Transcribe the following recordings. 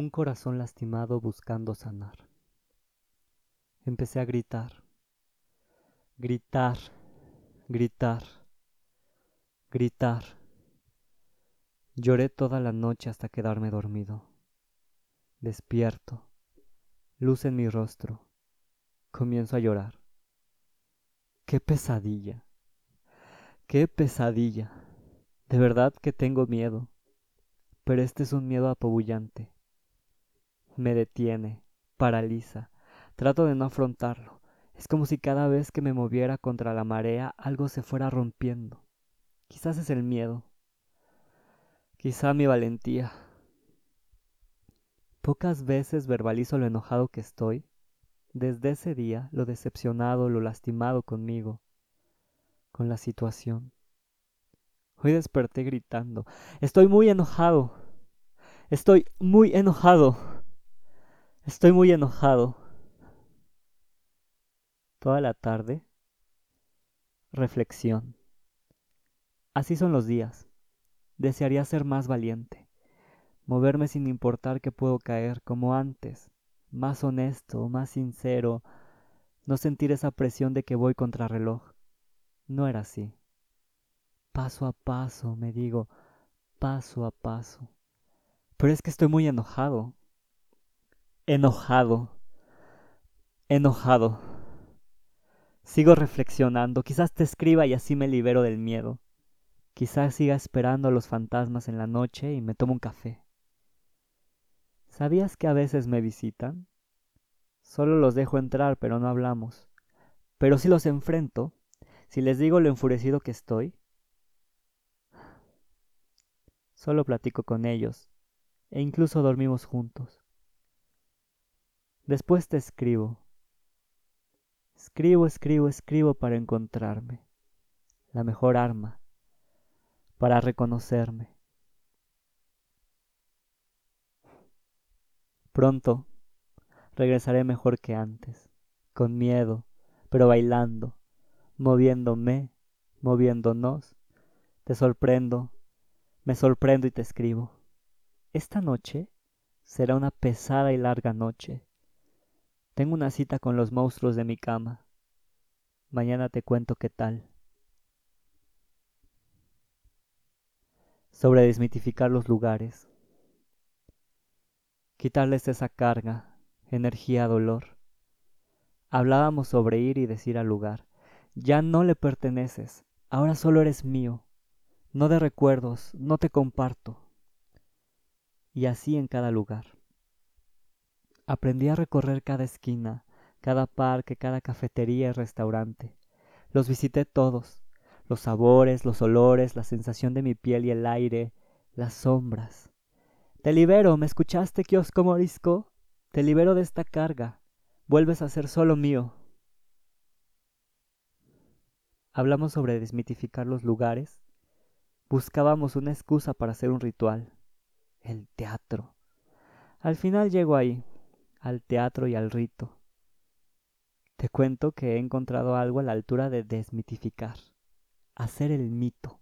un corazón lastimado buscando sanar. Empecé a gritar, gritar, gritar, gritar. Lloré toda la noche hasta quedarme dormido. Despierto, luz en mi rostro. Comienzo a llorar. ¡Qué pesadilla! ¡Qué pesadilla! De verdad que tengo miedo, pero este es un miedo apabullante me detiene, paraliza. Trato de no afrontarlo. Es como si cada vez que me moviera contra la marea algo se fuera rompiendo. Quizás es el miedo. Quizá mi valentía. Pocas veces verbalizo lo enojado que estoy. Desde ese día, lo decepcionado, lo lastimado conmigo, con la situación. Hoy desperté gritando. Estoy muy enojado. Estoy muy enojado. Estoy muy enojado. Toda la tarde. Reflexión. Así son los días. Desearía ser más valiente. Moverme sin importar que puedo caer como antes. Más honesto, más sincero. No sentir esa presión de que voy contra reloj. No era así. Paso a paso, me digo, paso a paso. Pero es que estoy muy enojado enojado, enojado. Sigo reflexionando, quizás te escriba y así me libero del miedo. Quizás siga esperando a los fantasmas en la noche y me tomo un café. ¿Sabías que a veces me visitan? Solo los dejo entrar, pero no hablamos. Pero si los enfrento, si les digo lo enfurecido que estoy, solo platico con ellos e incluso dormimos juntos. Después te escribo. Escribo, escribo, escribo para encontrarme. La mejor arma. Para reconocerme. Pronto regresaré mejor que antes, con miedo, pero bailando, moviéndome, moviéndonos. Te sorprendo, me sorprendo y te escribo. Esta noche será una pesada y larga noche tengo una cita con los monstruos de mi cama. Mañana te cuento qué tal. Sobre desmitificar los lugares. Quitarles esa carga, energía, dolor. Hablábamos sobre ir y decir al lugar, ya no le perteneces, ahora solo eres mío, no de recuerdos, no te comparto. Y así en cada lugar. Aprendí a recorrer cada esquina, cada parque, cada cafetería y restaurante. Los visité todos, los sabores, los olores, la sensación de mi piel y el aire, las sombras. Te libero, ¿me escuchaste, kiosco morisco? Te libero de esta carga. Vuelves a ser solo mío. Hablamos sobre desmitificar los lugares. Buscábamos una excusa para hacer un ritual. El teatro. Al final llego ahí, al teatro y al rito. Te cuento que he encontrado algo a la altura de desmitificar, hacer el mito.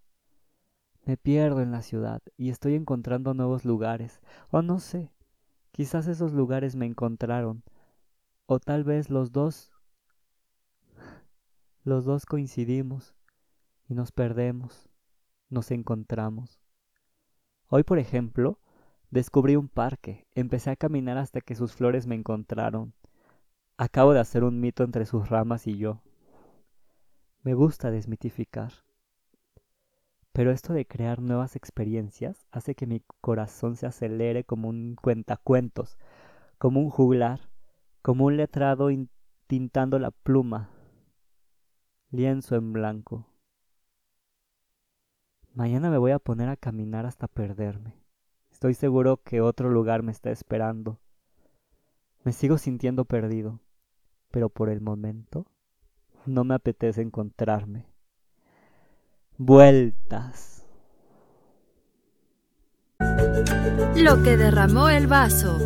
Me pierdo en la ciudad y estoy encontrando nuevos lugares, o no sé, quizás esos lugares me encontraron, o tal vez los dos, los dos coincidimos y nos perdemos, nos encontramos. Hoy, por ejemplo, Descubrí un parque, empecé a caminar hasta que sus flores me encontraron. Acabo de hacer un mito entre sus ramas y yo. Me gusta desmitificar. Pero esto de crear nuevas experiencias hace que mi corazón se acelere como un cuentacuentos, como un juglar, como un letrado tintando la pluma, lienzo en blanco. Mañana me voy a poner a caminar hasta perderme. Estoy seguro que otro lugar me está esperando. Me sigo sintiendo perdido, pero por el momento no me apetece encontrarme. Vueltas. Lo que derramó el vaso.